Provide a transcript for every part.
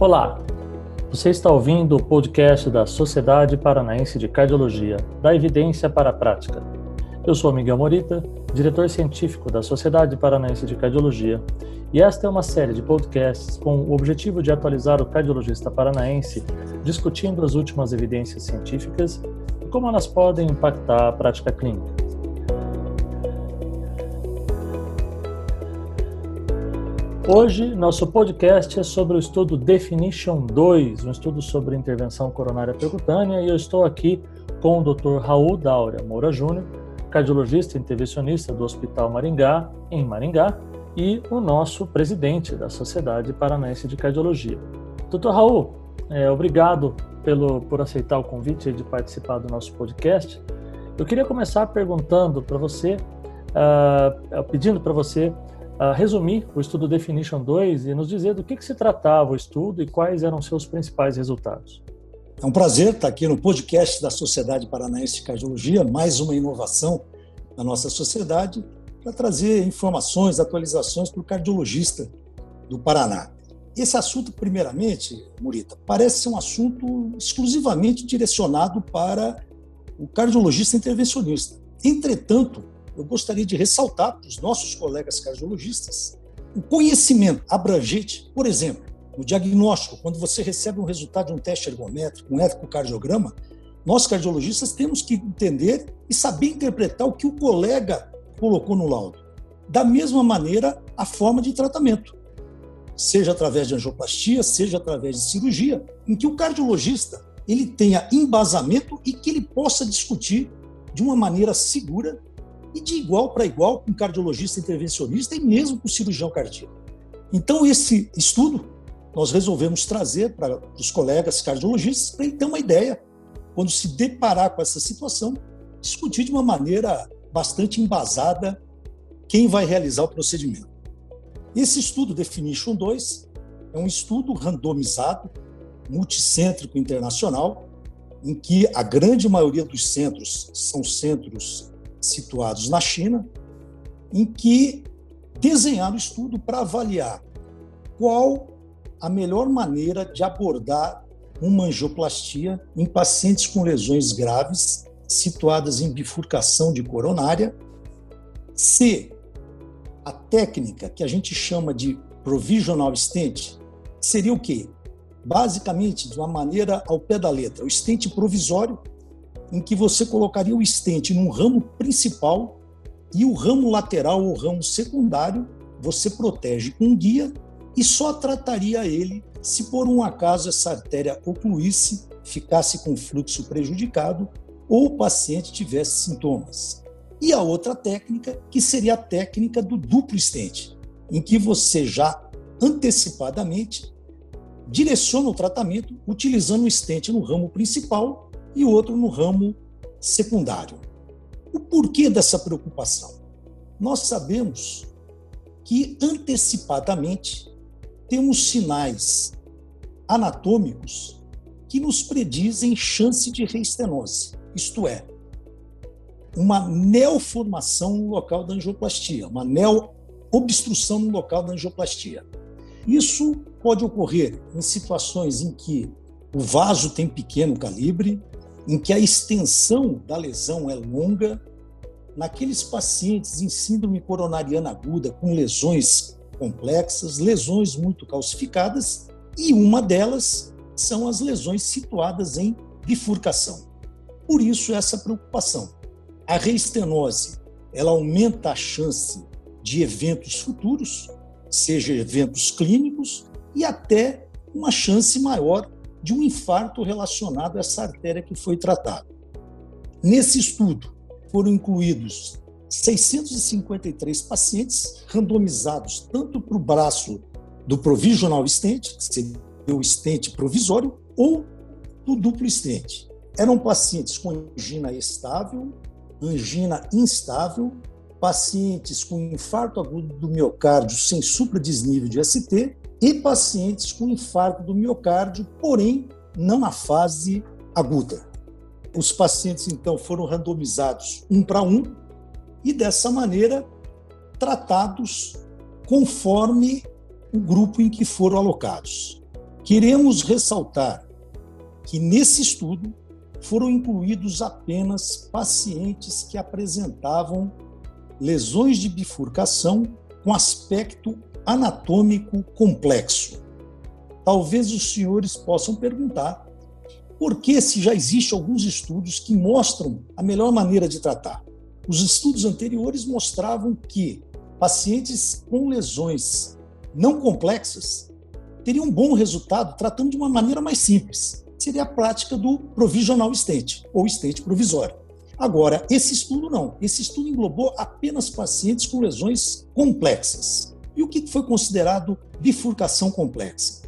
Olá, você está ouvindo o podcast da Sociedade Paranaense de Cardiologia, da evidência para a prática. Eu sou Miguel Morita, diretor científico da Sociedade Paranaense de Cardiologia, e esta é uma série de podcasts com o objetivo de atualizar o cardiologista paranaense discutindo as últimas evidências científicas e como elas podem impactar a prática clínica. Hoje, nosso podcast é sobre o estudo Definition 2, um estudo sobre intervenção coronária percutânea, e eu estou aqui com o Dr. Raul Daura Moura Júnior, cardiologista intervencionista do Hospital Maringá, em Maringá, e o nosso presidente da Sociedade Paranaense de Cardiologia. Dr. Raul, é, obrigado pelo, por aceitar o convite de participar do nosso podcast. Eu queria começar perguntando para você, uh, pedindo para você uh, resumir o estudo Definition 2 e nos dizer do que, que se tratava o estudo e quais eram seus principais resultados. É um prazer estar aqui no podcast da Sociedade Paranaense de Cardiologia, mais uma inovação na nossa sociedade, para trazer informações, atualizações para o cardiologista do Paraná. Esse assunto, primeiramente, Murita, parece ser um assunto exclusivamente direcionado para o cardiologista intervencionista. Entretanto, eu gostaria de ressaltar para os nossos colegas cardiologistas o conhecimento abrangente, por exemplo, no diagnóstico, quando você recebe um resultado de um teste ergométrico, um ecocardiograma, nós cardiologistas temos que entender e saber interpretar o que o colega colocou no laudo. Da mesma maneira, a forma de tratamento, seja através de angioplastia, seja através de cirurgia, em que o cardiologista ele tenha embasamento e que ele possa discutir de uma maneira segura e de igual para igual com cardiologista intervencionista e mesmo com cirurgião cardíaco. Então, esse estudo nós resolvemos trazer para os colegas cardiologistas para ele ter uma ideia, quando se deparar com essa situação, discutir de uma maneira bastante embasada quem vai realizar o procedimento. Esse estudo Definition 2 é um estudo randomizado, multicêntrico internacional, em que a grande maioria dos centros são centros situados na China, em que desenharam estudo para avaliar qual a melhor maneira de abordar uma angioplastia em pacientes com lesões graves situadas em bifurcação de coronária, se a técnica que a gente chama de provisional stent seria o quê? Basicamente, de uma maneira ao pé da letra, o stent provisório em que você colocaria o estente num ramo principal e o ramo lateral ou ramo secundário você protege com guia e só trataria ele se por um acaso essa artéria ocluísse, ficasse com fluxo prejudicado ou o paciente tivesse sintomas. E a outra técnica, que seria a técnica do duplo estente, em que você já antecipadamente direciona o tratamento utilizando o estente no ramo principal e outro no ramo secundário. O porquê dessa preocupação? Nós sabemos que antecipadamente temos sinais anatômicos que nos predizem chance de reestenose, isto é, uma neoformação no local da angioplastia, uma neoobstrução no local da angioplastia. Isso pode ocorrer em situações em que o vaso tem pequeno calibre, em que a extensão da lesão é longa, naqueles pacientes em síndrome coronariana aguda com lesões complexas, lesões muito calcificadas, e uma delas são as lesões situadas em bifurcação. Por isso essa preocupação. A reestenose, ela aumenta a chance de eventos futuros, seja eventos clínicos e até uma chance maior de um infarto relacionado a essa artéria que foi tratada. Nesse estudo, foram incluídos 653 pacientes randomizados tanto para o braço do provisional stent, que seria o stent provisório, ou do duplo stent. Eram pacientes com angina estável, angina instável, pacientes com infarto agudo do miocárdio sem supradesnível de ST e pacientes com infarto do miocárdio, porém não na fase aguda. Os pacientes então foram randomizados um para um e dessa maneira tratados conforme o grupo em que foram alocados. Queremos ressaltar que nesse estudo foram incluídos apenas pacientes que apresentavam lesões de bifurcação com aspecto anatômico complexo. Talvez os senhores possam perguntar por que se já existem alguns estudos que mostram a melhor maneira de tratar. Os estudos anteriores mostravam que pacientes com lesões não complexas teriam um bom resultado tratando de uma maneira mais simples. Seria a prática do provisional stent, ou stent provisório. Agora, esse estudo não. Esse estudo englobou apenas pacientes com lesões complexas. E o que foi considerado bifurcação complexa?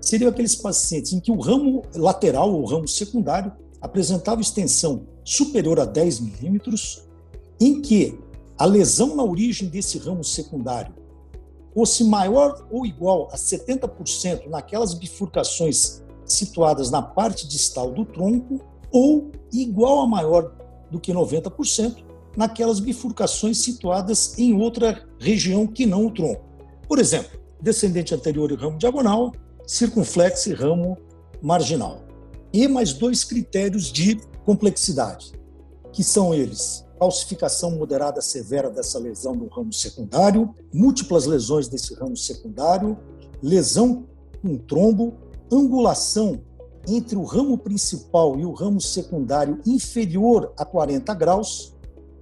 Seriam aqueles pacientes em que o ramo lateral ou ramo secundário apresentava extensão superior a 10 milímetros, em que a lesão na origem desse ramo secundário fosse maior ou igual a 70% naquelas bifurcações situadas na parte distal do tronco ou igual a maior do que 90% naquelas bifurcações situadas em outra região que não o tronco. Por exemplo, descendente anterior e ramo diagonal, circunflexo e ramo marginal. E mais dois critérios de complexidade, que são eles: calcificação moderada severa dessa lesão no ramo secundário, múltiplas lesões desse ramo secundário, lesão com trombo, angulação entre o ramo principal e o ramo secundário inferior a 40 graus.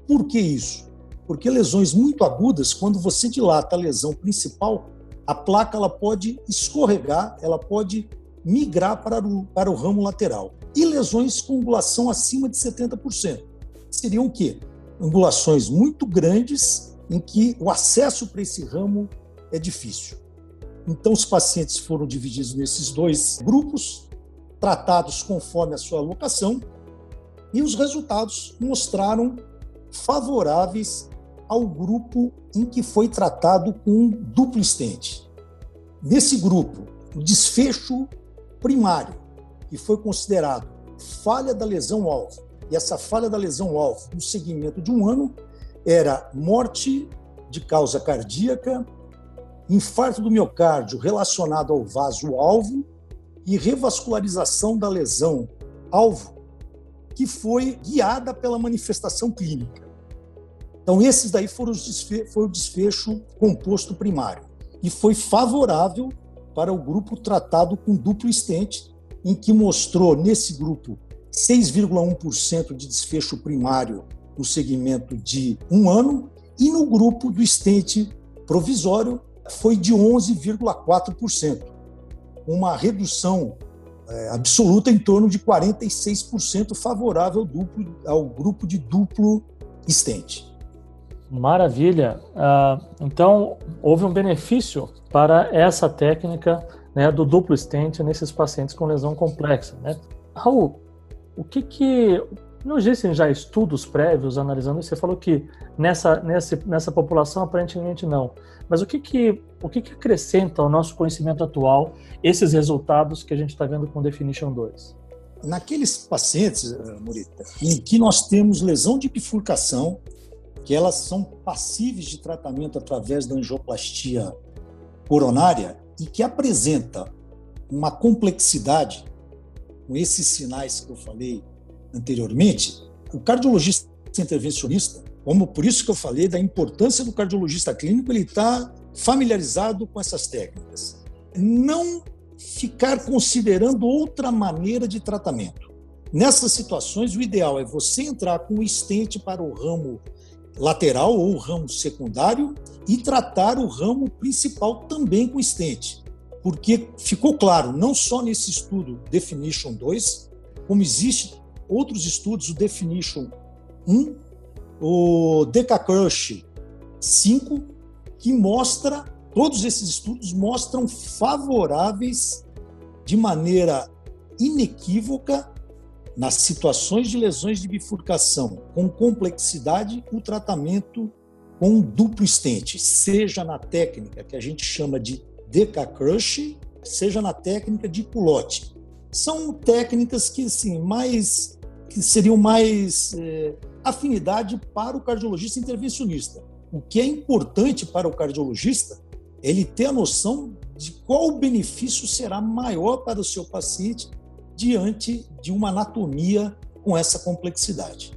Por que isso? Porque lesões muito agudas, quando você dilata a lesão principal, a placa ela pode escorregar, ela pode migrar para o, para o ramo lateral. E lesões com angulação acima de 70%. Seriam o quê? Angulações muito grandes em que o acesso para esse ramo é difícil. Então, os pacientes foram divididos nesses dois grupos, tratados conforme a sua locação, e os resultados mostraram favoráveis ao grupo em que foi tratado com duplo estente. Nesse grupo, o desfecho primário, que foi considerado falha da lesão-alvo, e essa falha da lesão-alvo no segmento de um ano era morte de causa cardíaca, infarto do miocárdio relacionado ao vaso-alvo e revascularização da lesão alvo, que foi guiada pela manifestação clínica. Então, esses daí foram foi o desfecho composto primário. E foi favorável para o grupo tratado com duplo estente, em que mostrou nesse grupo 6,1% de desfecho primário no segmento de um ano, e no grupo do estente provisório foi de 11,4% uma redução é, absoluta em torno de 46% favorável ao, duplo, ao grupo de duplo estente. Maravilha. Uh, então, houve um benefício para essa técnica né, do duplo estente nesses pacientes com lesão complexa. Né? Raul, o que, que não existem já estudos prévios analisando isso? Você falou que nessa, nessa, nessa população aparentemente não. Mas o que, que, o que, que acrescenta ao nosso conhecimento atual esses resultados que a gente está vendo com Definition 2? Naqueles pacientes, eh, Morita, em que nós temos lesão de bifurcação, que elas são passíveis de tratamento através da angioplastia coronária e que apresenta uma complexidade com esses sinais que eu falei anteriormente, o cardiologista intervencionista, como por isso que eu falei da importância do cardiologista clínico, ele está familiarizado com essas técnicas. Não ficar considerando outra maneira de tratamento. Nessas situações, o ideal é você entrar com o estente para o ramo lateral ou o ramo secundário e tratar o ramo principal também com estente. Porque ficou claro, não só nesse estudo Definition 2, como existe outros estudos, o Definition 1, o Decacrush 5, que mostra, todos esses estudos mostram favoráveis de maneira inequívoca nas situações de lesões de bifurcação com complexidade, o tratamento com duplo estente, seja na técnica que a gente chama de Decacrush, seja na técnica de culote. São técnicas que, assim, mais que seriam mais é, afinidade para o cardiologista intervencionista. O que é importante para o cardiologista é ele ter a noção de qual benefício será maior para o seu paciente diante de uma anatomia com essa complexidade.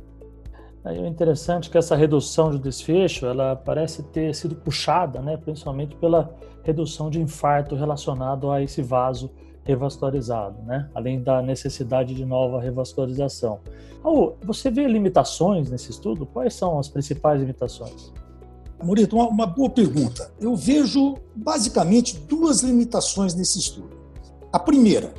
É interessante que essa redução de desfecho, ela parece ter sido puxada, né, principalmente pela redução de infarto relacionado a esse vaso revascularizado, né, além da necessidade de nova revascularização. Raul, você vê limitações nesse estudo? Quais são as principais limitações? Morito, uma, uma boa pergunta. Eu vejo basicamente duas limitações nesse estudo. A primeira,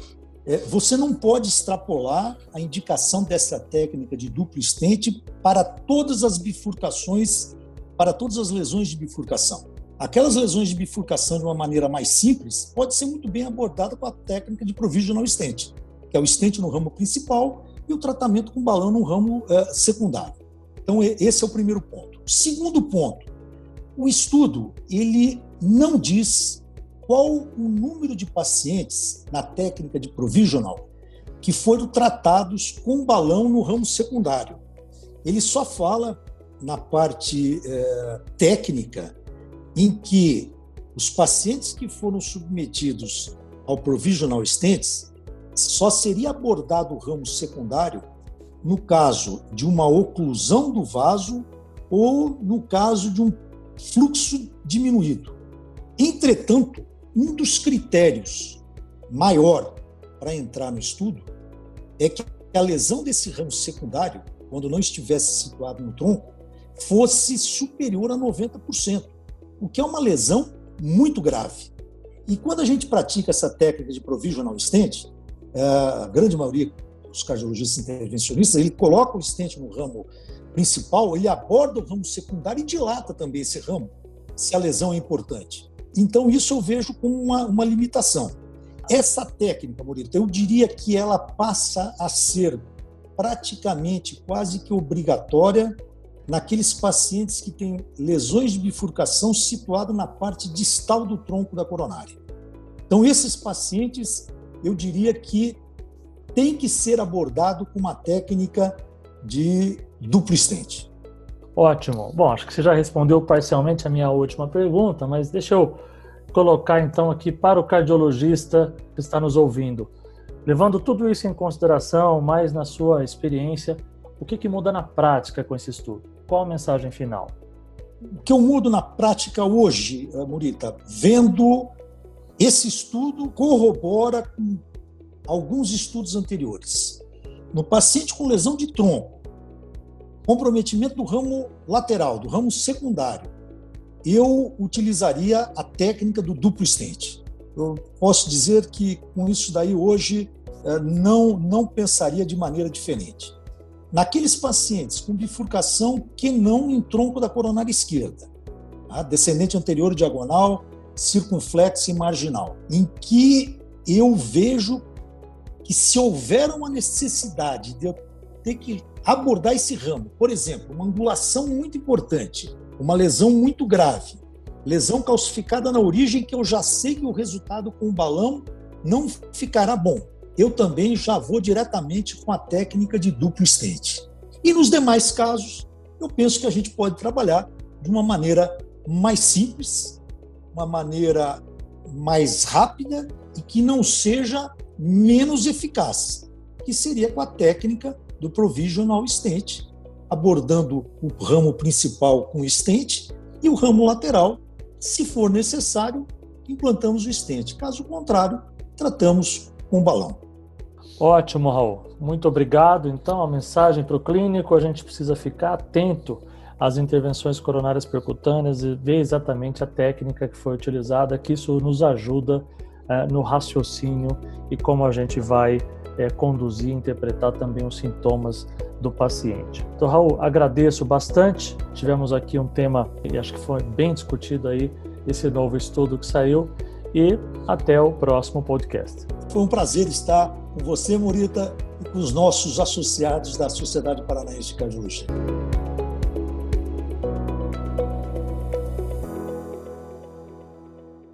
é, você não pode extrapolar a indicação dessa técnica de duplo estente para todas as bifurcações, para todas as lesões de bifurcação. Aquelas lesões de bifurcação de uma maneira mais simples pode ser muito bem abordada com a técnica de provisional stent, que é o stent no ramo principal e o tratamento com balão no ramo é, secundário. Então esse é o primeiro ponto. Segundo ponto, o estudo ele não diz qual o número de pacientes na técnica de provisional que foram tratados com balão no ramo secundário. Ele só fala na parte é, técnica em que os pacientes que foram submetidos ao provisional stents só seria abordado o ramo secundário no caso de uma oclusão do vaso ou no caso de um fluxo diminuído. Entretanto, um dos critérios maior para entrar no estudo é que a lesão desse ramo secundário, quando não estivesse situado no tronco, fosse superior a 90%, o que é uma lesão muito grave. E quando a gente pratica essa técnica de provisional stent, é, a grande maioria dos cardiologistas intervencionistas, ele coloca o stent no ramo principal, ele aborda o ramo secundário e dilata também esse ramo, se a lesão é importante. Então, isso eu vejo como uma, uma limitação. Essa técnica, Murilo, eu diria que ela passa a ser praticamente quase que obrigatória naqueles pacientes que têm lesões de bifurcação situado na parte distal do tronco da coronária. Então, esses pacientes, eu diria que tem que ser abordado com uma técnica de duplo estente. Ótimo. Bom, acho que você já respondeu parcialmente a minha última pergunta, mas deixa eu colocar então aqui para o cardiologista que está nos ouvindo. Levando tudo isso em consideração, mais na sua experiência, o que, que muda na prática com esse estudo? Qual a mensagem final? O que eu mudo na prática hoje, eh, Murita, vendo esse estudo corrobora com alguns estudos anteriores. No paciente com lesão de tronco, comprometimento do ramo lateral, do ramo secundário, eu utilizaria a técnica do duplo stent. Eu posso dizer que com isso daí hoje eh, não, não pensaria de maneira diferente. Naqueles pacientes com bifurcação que não em tronco da coronária esquerda, tá? descendente anterior diagonal, circunflexo e marginal, em que eu vejo que se houver uma necessidade de eu ter que abordar esse ramo. Por exemplo, uma angulação muito importante, uma lesão muito grave, lesão calcificada na origem que eu já sei que o resultado com o balão não ficará bom. Eu também já vou diretamente com a técnica de duplo stent. E nos demais casos, eu penso que a gente pode trabalhar de uma maneira mais simples, uma maneira mais rápida e que não seja menos eficaz, que seria com a técnica do provisional stent, abordando o ramo principal com o stent e o ramo lateral, se for necessário, implantamos o stent. Caso contrário, tratamos o balão. Ótimo, Raul. Muito obrigado. Então, a mensagem para o clínico: a gente precisa ficar atento às intervenções coronárias percutâneas e ver exatamente a técnica que foi utilizada, que isso nos ajuda é, no raciocínio e como a gente vai é, conduzir e interpretar também os sintomas do paciente. Então, Raul, agradeço bastante. Tivemos aqui um tema e acho que foi bem discutido aí esse novo estudo que saiu e até o próximo podcast. Foi um prazer estar com você, Morita, e com os nossos associados da Sociedade Paranaense de Cardiologia.